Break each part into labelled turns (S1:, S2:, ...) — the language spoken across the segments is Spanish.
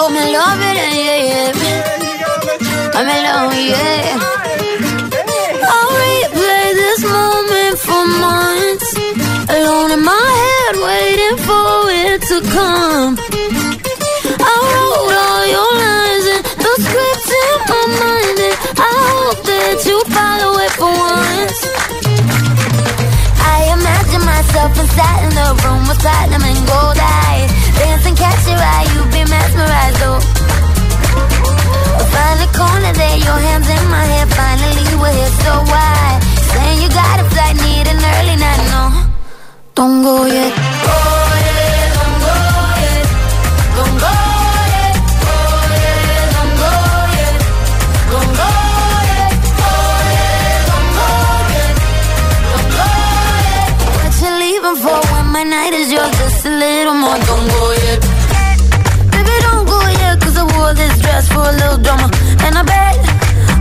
S1: Oh, me love it, yeah, yeah. I'm in love, yeah. I'll replay this moment for months. Alone in my head, waiting for it to come. I wrote all your lines and the scripts in my mind, and I hope that you follow it for once. I imagine myself inside in the room with platinum and gold eyes. Dance and catch your eye, you've been mesmerized, oh Find the corner there, your hands in my hair Finally we're here, so why? Saying you got a flight, need an early night, no Don't go yet oh. my night is yours, just a little more. Don't go dress for a little drama. And I bet,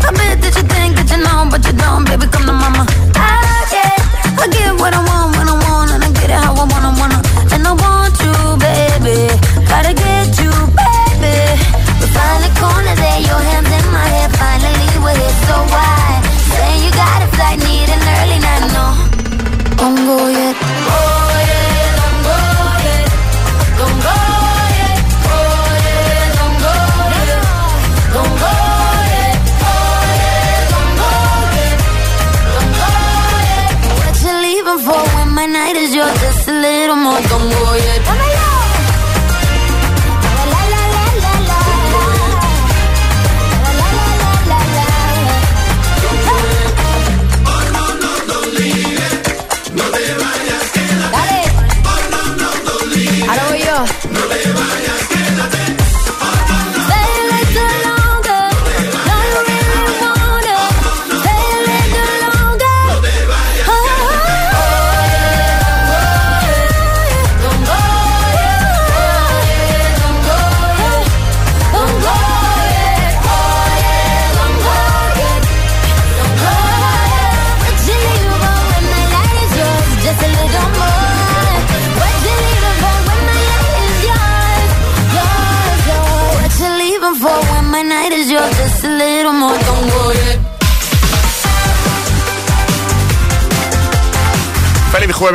S1: I bet that you think that you know, but you don't, baby, come to mama. I get, I get what I want when I want, and I get it how I wanna, wanna. And I want you, baby, gotta get you, baby. We find a corner there, your hands in my hair, finally we're here, so why? Saying you got a flight, need an early night, no. Don't go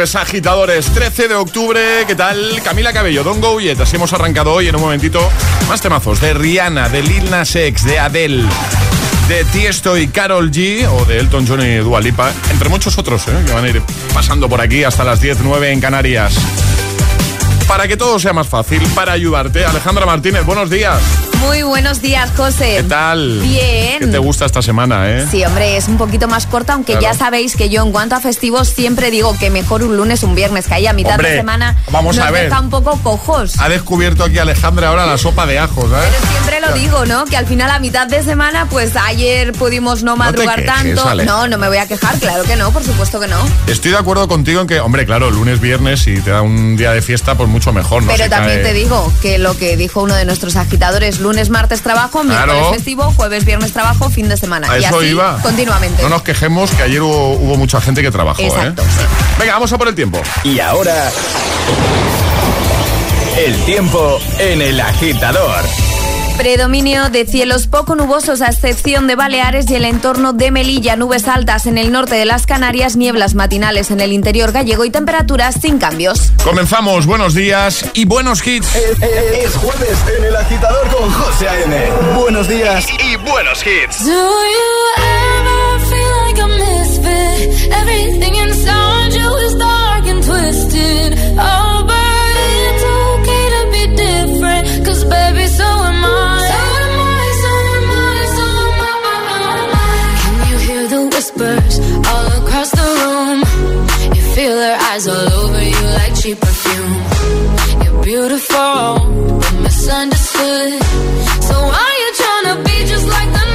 S2: agitadores, 13 de octubre. ¿Qué tal? Camila Cabello, Don Go Yet. Así hemos arrancado hoy en un momentito. Más temazos de Rihanna, de Lil Nas X, de Adele, de Tiesto y Carol G, o de Elton John y Dua Lipa, entre muchos otros ¿eh? que van a ir pasando por aquí hasta las 10, 9 en Canarias. Para que todo sea más fácil, para ayudarte, Alejandra Martínez, buenos días.
S3: Muy buenos días, José.
S2: ¿Qué tal?
S3: Bien.
S2: ¿Qué te gusta esta semana, eh?
S3: Sí, hombre, es un poquito más corta, aunque
S2: Claro.
S3: ya sabéis que yo en cuanto a festivos siempre digo que mejor un lunes un viernes, que ahí a mitad
S2: Hombre,
S3: de semana
S2: vamos
S3: nos
S2: a ver.
S3: deja un poco cojos.
S2: Ha descubierto aquí Alejandra ahora la sopa de ajos, ¿eh?
S3: Pero siempre lo digo, ¿no? Que al final a mitad de semana, pues ayer pudimos no madrugar
S2: quejes,
S3: tanto.
S2: Ale.
S3: No, no me voy a quejar, claro que no, por supuesto que no.
S2: Estoy de acuerdo contigo en que, hombre, claro, lunes, viernes, si te da un día de fiesta, pues mucho mejor, ¿no?
S3: Pero
S2: Se
S3: también
S2: cae-
S3: te digo que lo que dijo uno de nuestros agitadores, lunes, martes trabajo, miércoles
S2: Claro.
S3: festivo, jueves, viernes trabajo, fin de semana.
S2: A
S3: y
S2: eso
S3: así
S2: iba.
S3: continuamente.
S2: No nos quejemos que ayer hubo, hubo mucha gente que trabajó,
S3: Exacto,
S2: ¿eh?
S3: sí.
S2: Venga, vamos a por el tiempo.
S4: Y ahora. El tiempo en el agitador.
S3: Predominio de cielos poco nubosos a excepción de Baleares y el entorno de Melilla, nubes altas en el norte de las Canarias, nieblas matinales en el interior gallego y temperaturas sin cambios.
S2: Comenzamos, buenos días y buenos hits.
S4: Es jueves en el agitador con José A.M. Buenos días y buenos hits.
S1: Do you ever feel like a misfit? Everything inside trashy perfume. You're beautiful, but misunderstood. So why are you trying to be just like the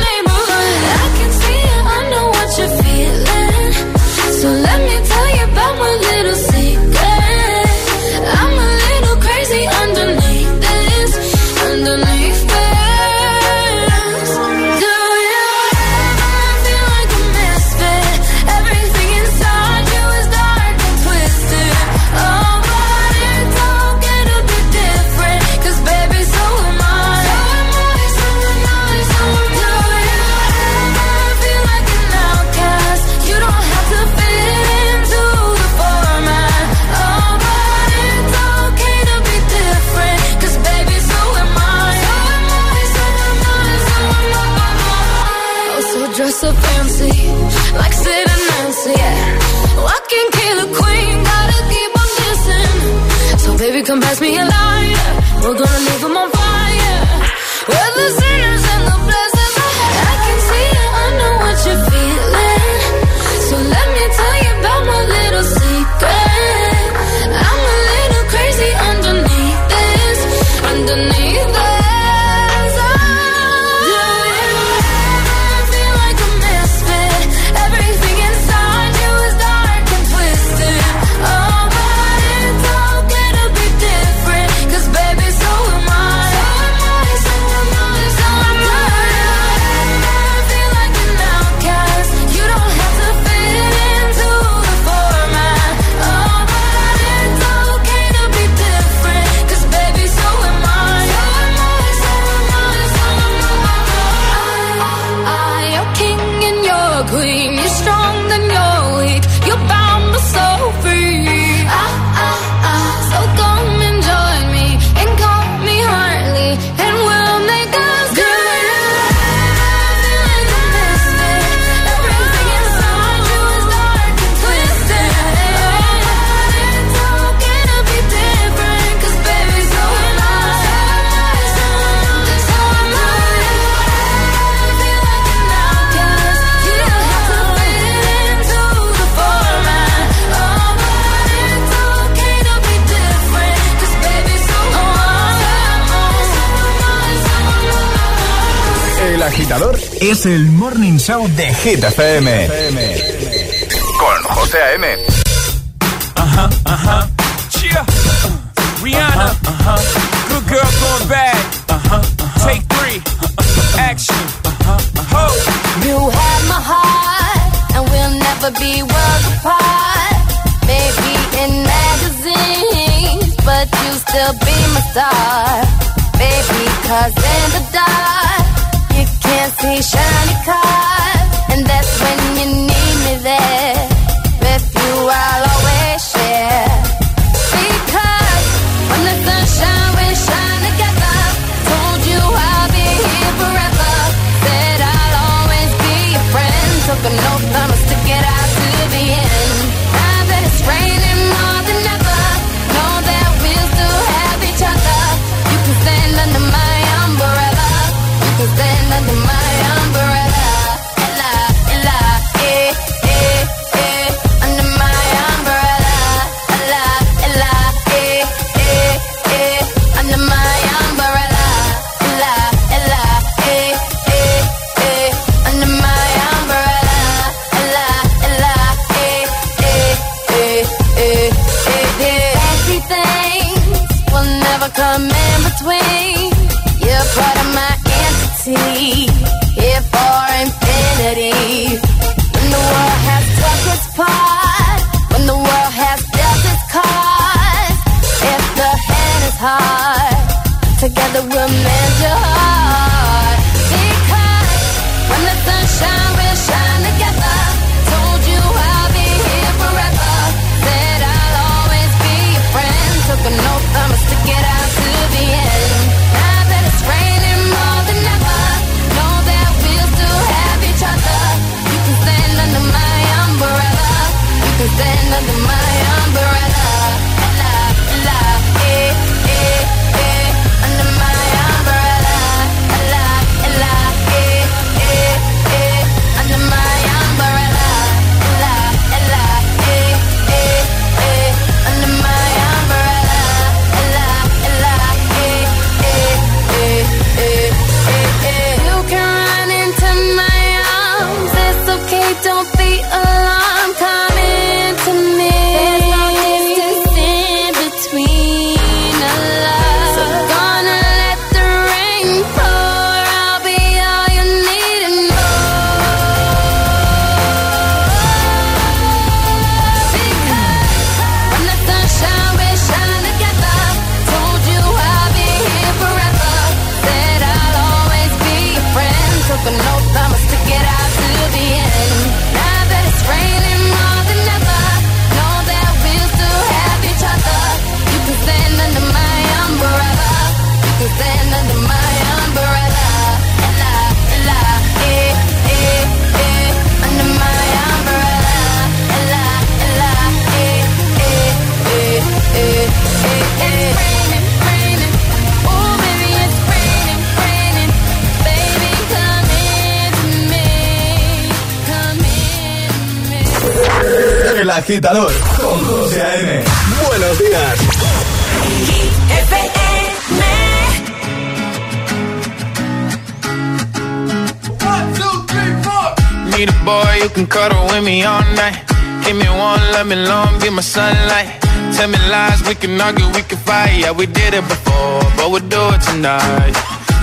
S1: Show de Hit FM. Con José A.M.
S5: Ajá, ajá. Chia. Rihanna. Good girl going bad. Take three. Action. Ho.
S6: You have my heart, and we'll never be worlds apart. Maybe in magazines, but you still be my star. Baby, cause in the dark can't see shiny cars, and that's when you need me there. With you, I'll always share. Because when the sunshine, we shine together. Told you I'll be here forever. Said I'll always be your friend. Took an oath, I'ma stick it out
S4: agitador con José A.M. Buenos días.
S5: Need a boy you can cuddle with me all night. Give me one, let me long, be my sunlight. Tell me lies, we can argue, we can fight. Yeah, we did it before, but we'll do it tonight.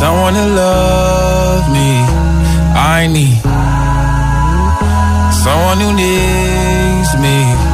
S5: someone to love me. I need someone who needs me.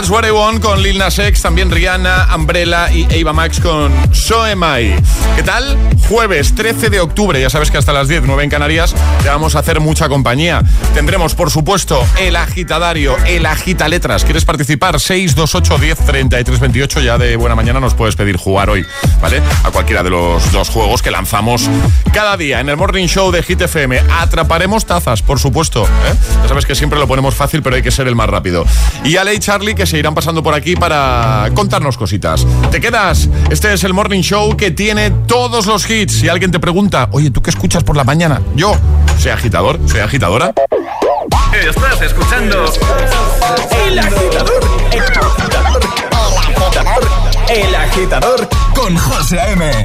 S5: That's What I Want
S2: con Lil Nas X, también Rihanna, Umbrella y Ava Max con So Am I. ¿Qué tal? Jueves 13 de octubre, ya sabes que hasta las 10, 9 en Canarias, te vamos a hacer mucha compañía. Tendremos, por supuesto, el agitadario, el agita letras. ¿Quieres participar? 628 10 33 28, ya de buena mañana nos puedes pedir jugar hoy, ¿vale? A cualquiera de los dos juegos que lanzamos cada día en el Morning Show de Hit FM. Atraparemos tazas, por supuesto. ¿eh? Ya sabes que siempre lo ponemos fácil, pero hay que ser el más rápido. Y Ale y Charlie que se irán pasando por aquí para contarnos cositas. ¿Te quedas? Este es el Morning Show que tiene todos los hits. Si alguien te pregunta, oye, ¿tú qué escuchas por la mañana? Yo, soy agitador, soy agitadora.
S4: Estás escuchando El agitador. El agitador. El agitador con José A.M.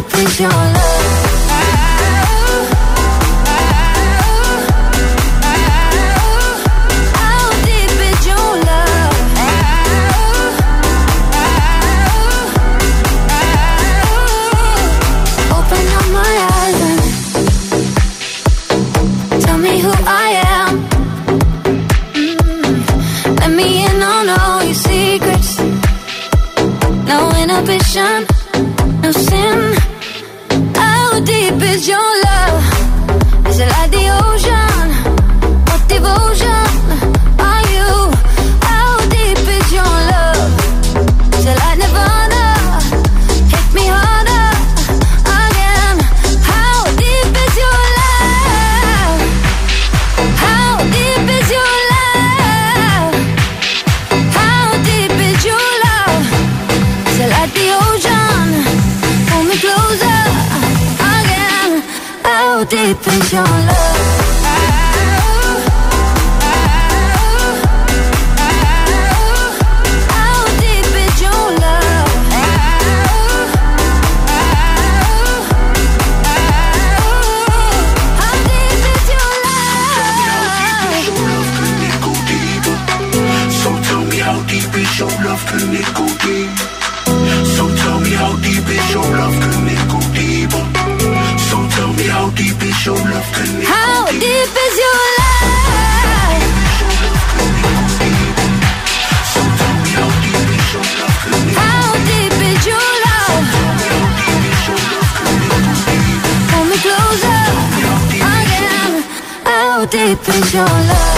S1: Please, your love deep is your love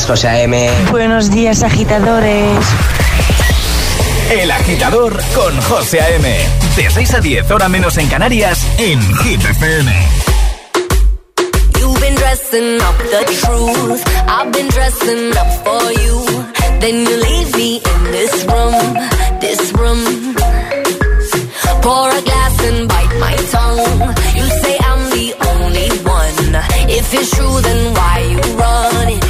S7: Días, José A.M.
S8: Buenos días, agitadores.
S1: El agitador con José A.M. De 6 a 10, hora menos en Canarias, en Hit FM.
S9: You've been dressing up the truth. I've been dressing up for you. Then you leave me in this room, this room. Pour a glass and bite my tongue. You say I'm the only one. If it's true, then why you run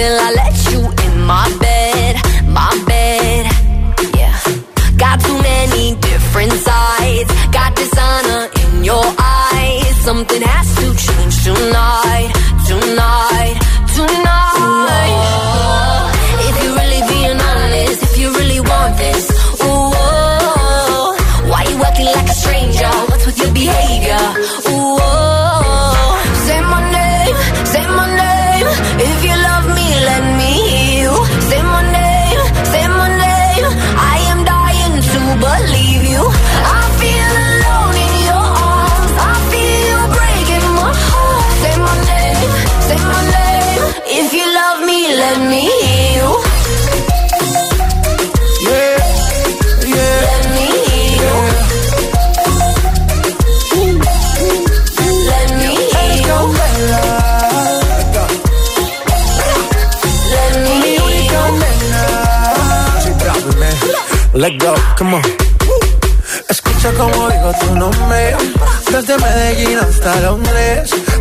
S9: feel like
S10: come. Escucha como digo tu nombre. Desde Medellín hasta Londres.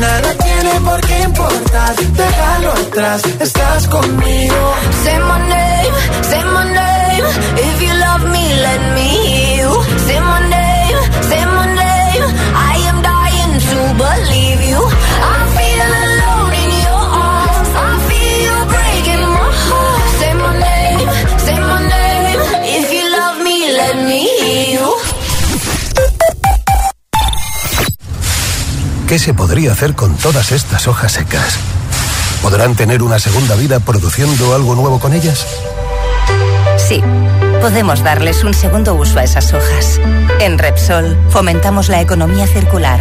S10: Nada tiene por qué importar, déjalo atrás, estás conmigo.
S9: Say my name, say my name. If you love me, let me hear
S11: ¿Qué se podría hacer con todas estas hojas secas? ¿Podrán tener una segunda vida produciendo algo nuevo con ellas?
S12: Sí, podemos darles un segundo uso a esas hojas. En Repsol fomentamos la economía circular,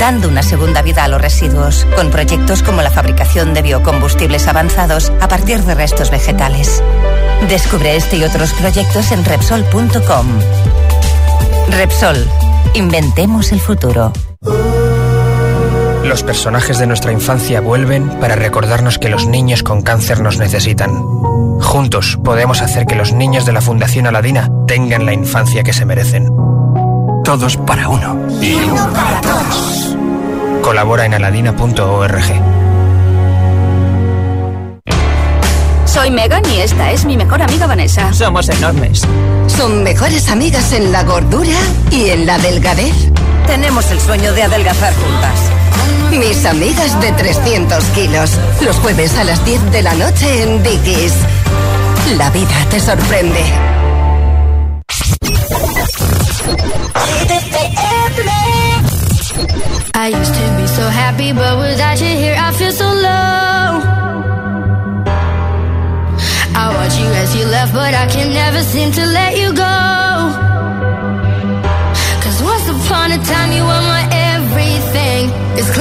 S12: dando una segunda vida a los residuos, con proyectos como la fabricación de biocombustibles avanzados a partir de restos vegetales. Descubre este y otros proyectos en Repsol.com. Repsol, inventemos el futuro.
S13: Los personajes de nuestra infancia vuelven para recordarnos que los niños con cáncer nos necesitan. Juntos podemos hacer que los niños de la Fundación Aladina tengan la infancia que se merecen. Todos para uno.
S14: Y uno para todos.
S13: Colabora en aladina.org.
S15: Soy Megan y esta es mi mejor amiga Vanessa.
S16: Somos enormes.
S17: Son mejores amigas en la gordura y en la delgadez.
S16: Tenemos el sueño de adelgazar juntas.
S17: Mis amigas de 300 kilos. Los jueves a las 10 de la noche en Dickies. La vida te sorprende.
S18: I used to be so happy, but without you here, I feel so low. I watch you as you left, but I can never seem to let you go. Cause once upon a time, you were my.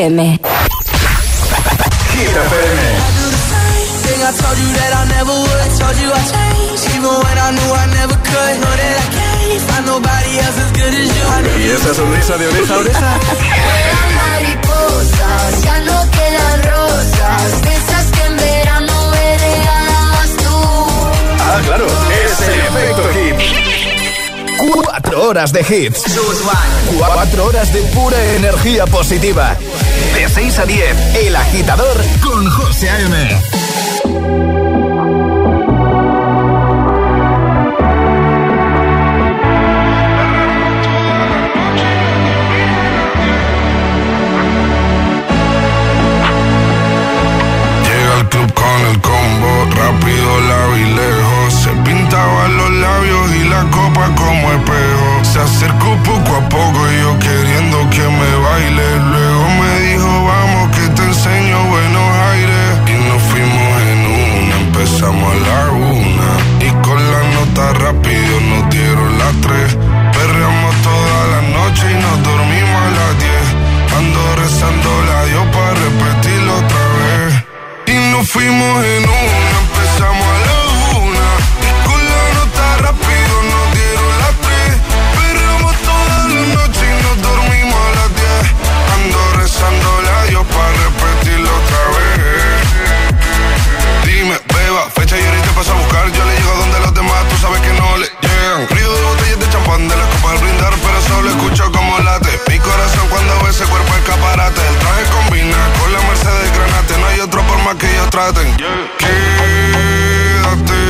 S12: FM.
S1: Hit FM.
S10: Thing I told you that I never would. Told you I changed, even when I knew I never could. Know that I can't find nobody else as good as you.
S2: Y esa sonrisa de oreja a oreja.
S18: Vuelan mariposas, ya no quedan rosas, de esas que en verano me regalabas tú.
S2: Ah, claro, es el efecto hit.
S1: Cuatro horas de hits. Cuatro horas de pura energía positiva. De 6 a 10, El Agitador con José A.M.
S19: Llega al club con el combo, rápido, largo y lejos. Se pintaba los labios y la copa como espejo. Se acercó poco a poco y yo queriendo que me baile. Rápido nos dieron las tres. Perreamos toda la noche y nos dormimos a las diez. Ando rezando la Dios para repetirlo otra vez. Y nos fuimos maltraten. Quédate.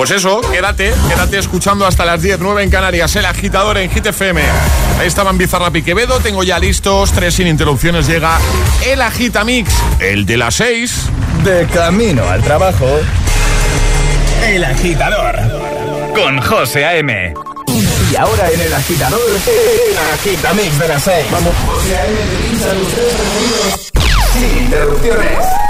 S2: Pues eso, quédate, quédate escuchando hasta las 10, 9 en Canarias, el agitador en Hit FM. Ahí estaban Bizarrap y Quevedo, tengo ya listos, tres sin interrupciones, llega el Agitamix, el de las 6.
S1: De camino al trabajo, el agitador, con José A.M. Y ahora en el agitador, el Agitamix de las 6. Vamos, José A.M. sin interrupciones.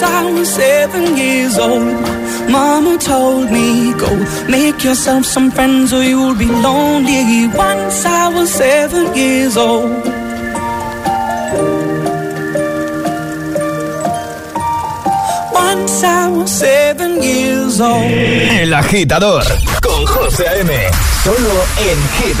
S20: Once I was seven years old. Mama told me, go make yourself some friends or you'll be lonely. Once I was seven years old. Once I was seven years old.
S1: El agitador, con José A.M. Solo en Hit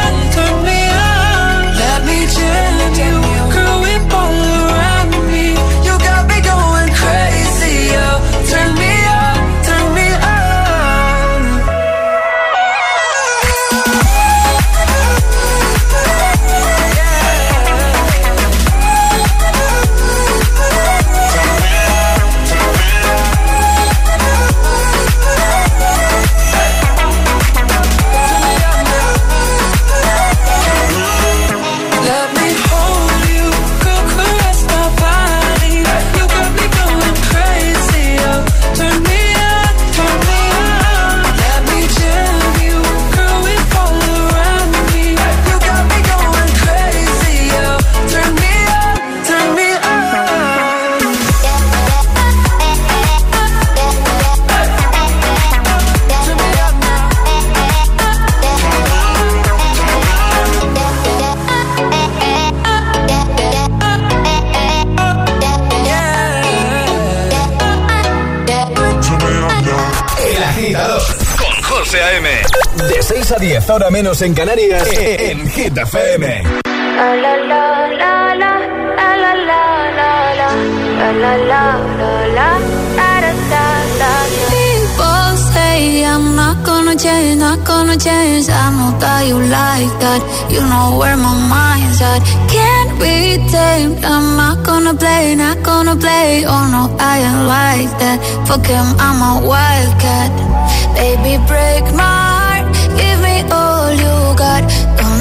S21: 10 ahora menos en Canarias, en Hit FM.
S1: People say I'm not gonna change, not gonna change. I know that you like that. You know where my mind's at. Can't be tamed. I'm not gonna play, not gonna play. Oh no, I ain't like that. Fuck him, I'm a wildcat. Baby, break my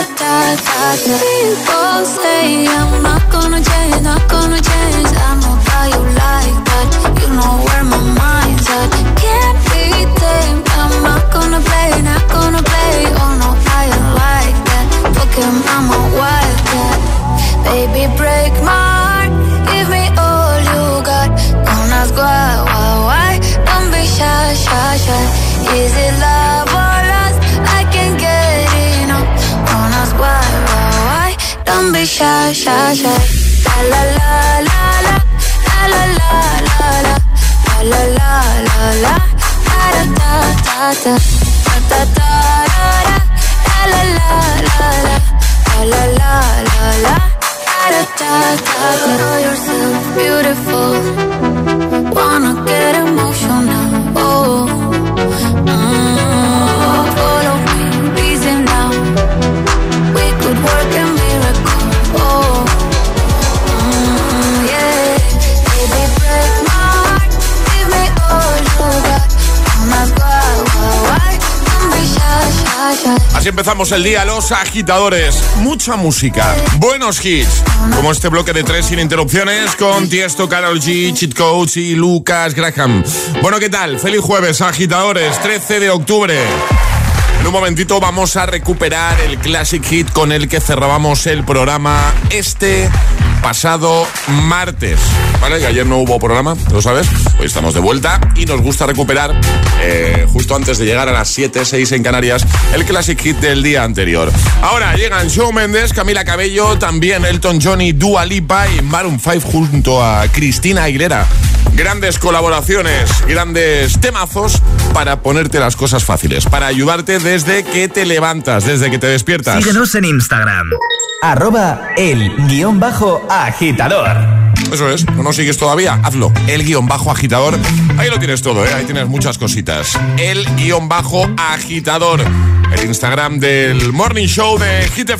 S1: People say I'm not gonna change, not gonna change. I how you like that. You know where my mind's at. Can't be. I'm not gonna play, not gonna play. Oh no, I ain't like that. I'm a. Baby, break my heart. Give me all you got. Don't ask why, why, why. Don't be shy, shy, shy. Is it shy, shy, shy. La la la la la. La la la la la. La la la. Da da da da da. Da da da. La la la la la. La la la. Da da da da. Know yourself beautiful. Wanna
S2: Así empezamos el día, los agitadores. Mucha música, buenos hits, como este bloque de tres sin interrupciones con Tiesto, Carol G, Cheat Coach y Lucas Graham. Bueno, ¿qué tal? Feliz jueves, agitadores, 13 de octubre. En un momentito vamos a recuperar el classic hit con el que cerrábamos el programa este pasado martes. ¿Vale? Que ayer no hubo programa, ¿lo sabes? Hoy estamos de vuelta y nos gusta recuperar, eh, justo antes de llegar a las 7, 6 en Canarias, el classic hit del día anterior. Ahora llegan Shawn Mendes, Camila Cabello, también Elton John Dua Lipa y Maroon 5 junto a Cristina Aguilera. Grandes colaboraciones, grandes temazos para ponerte las cosas fáciles, para ayudarte desde que te levantas, desde que te despiertas.
S4: Síguenos en Instagram. Arroba el guion bajo agitador.
S2: Eso es, no nos sigues todavía, hazlo. El guion bajo agitador. Ahí lo tienes todo, ¿eh? ahí tienes muchas cositas. El guion bajo agitador. El Instagram del Morning Show de Hit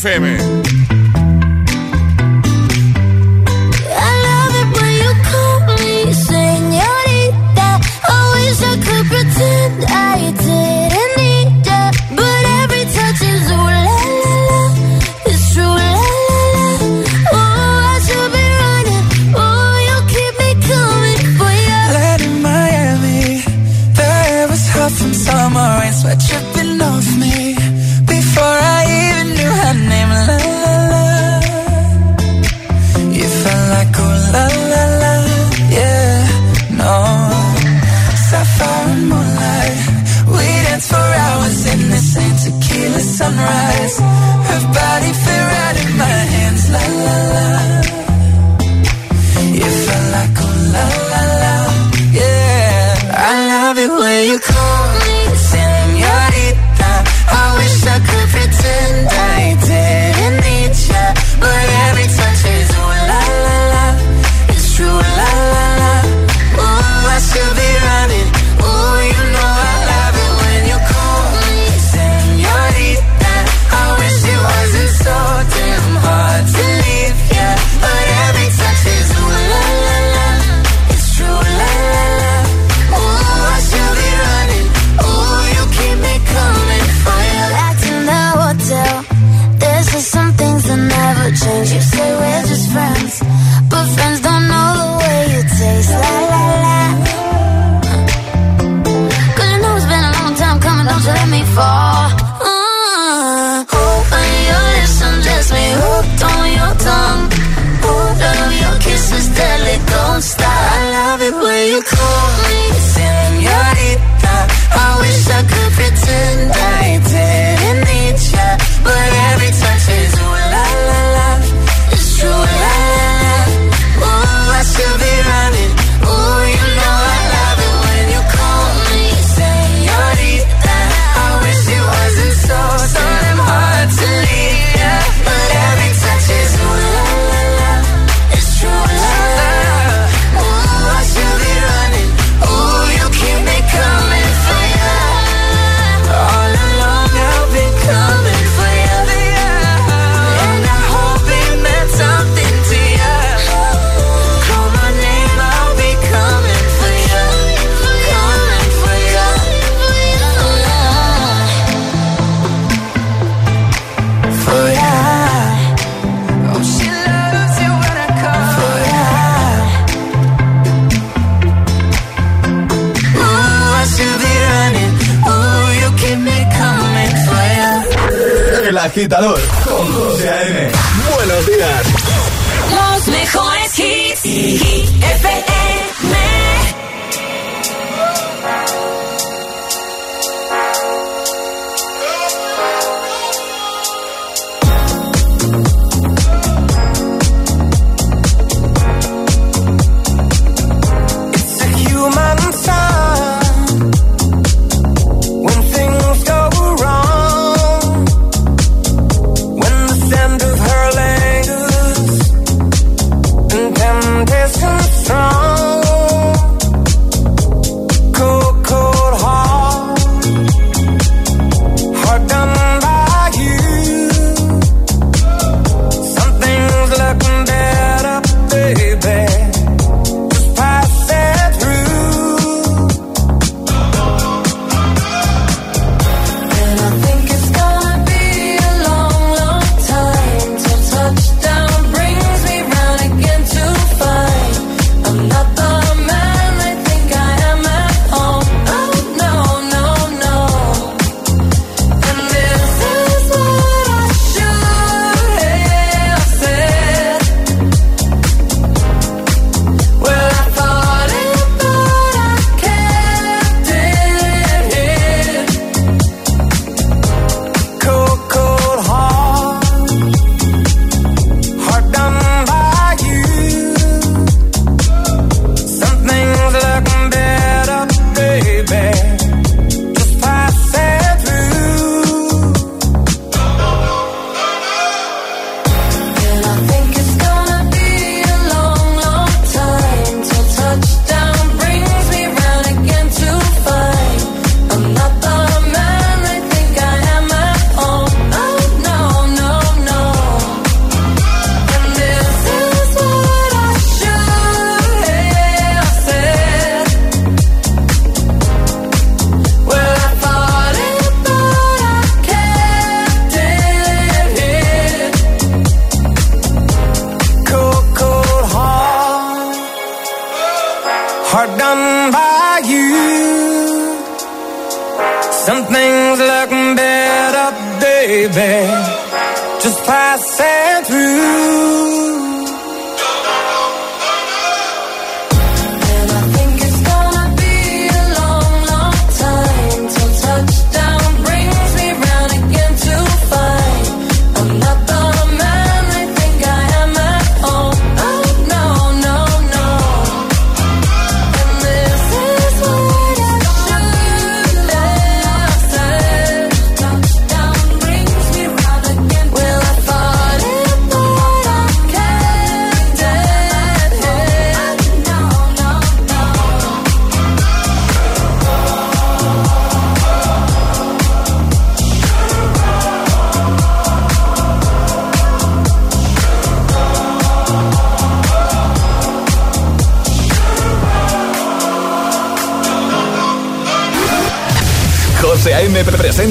S1: agitador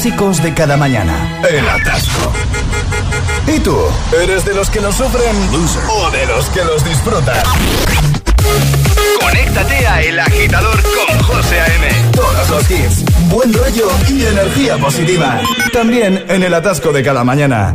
S1: Clásicos de cada mañana. El atasco. ¿Y tú? ¿Eres de los que lo sufren o de los que los disfrutan? Conéctate a El Agitador con José A.M. Todos los hits, buen rollo y energía positiva. También en el atasco de cada mañana.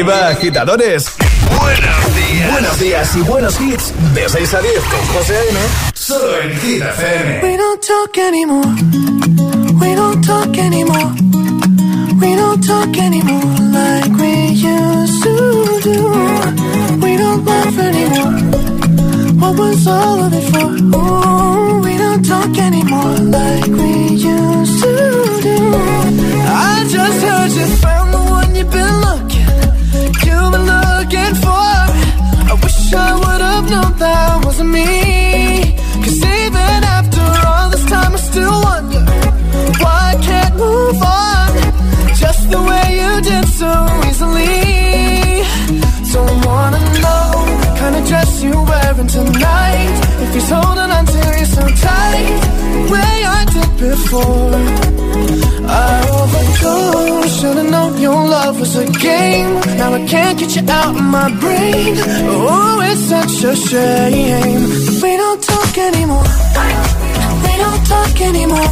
S1: Arriba, agitadores. Buenos días. Buenos días y buenos hits. De 6 a 10 con José A.M. Solo en Hit FM.
S10: We don't talk anymore. We don't talk anymore. We don't talk anymore like we used to do. We don't laugh anymore. What was all of it for? Ooh, we don't talk anymore like we used to do. I just heard you found before. I overdosed. Should've known your love was a game. Now I can't get you out of my brain. Oh, it's such a shame. We don't talk anymore. We don't talk anymore.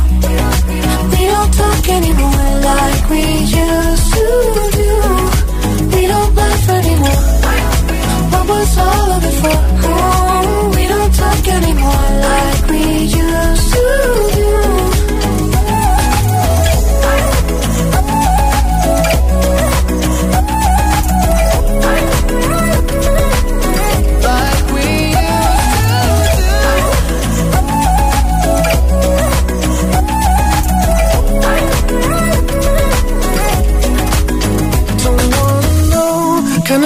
S10: We don't talk anymore like we used to do. We don't laugh anymore. What was all of it for? Oh, we don't talk anymore like we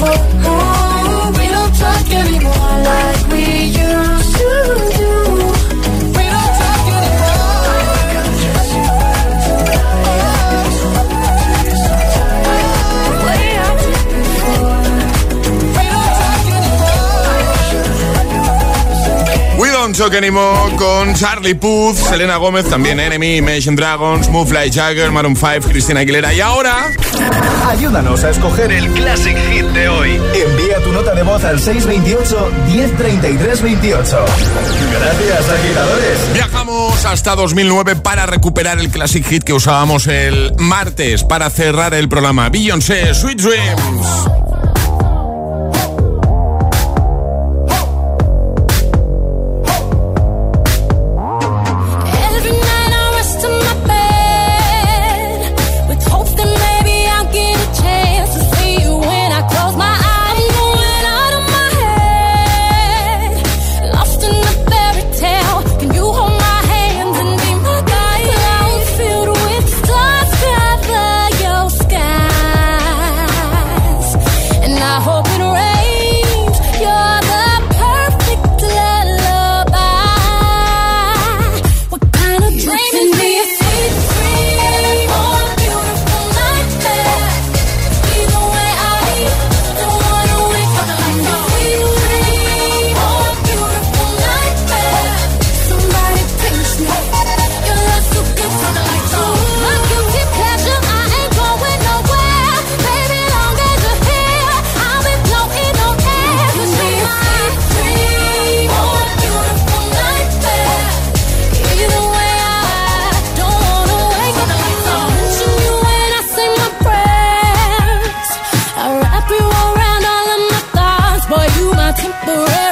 S10: For? Oh, we don't talk anymore Talk
S2: Anymore con Charlie Puth, Selena Gómez, también Enemy, Imagine Dragons, Move Like Jagger, Maroon 5, Cristina Aguilera. Y ahora...
S1: Ayúdanos a escoger el Classic Hit de hoy. Envía tu nota de voz al 628 1033 28. Gracias, agitadores.
S2: Viajamos hasta 2009 para recuperar el Classic Hit que usábamos el martes para cerrar el programa. Beyoncé, Sweet Dreams.
S18: Temporary.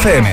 S4: FM.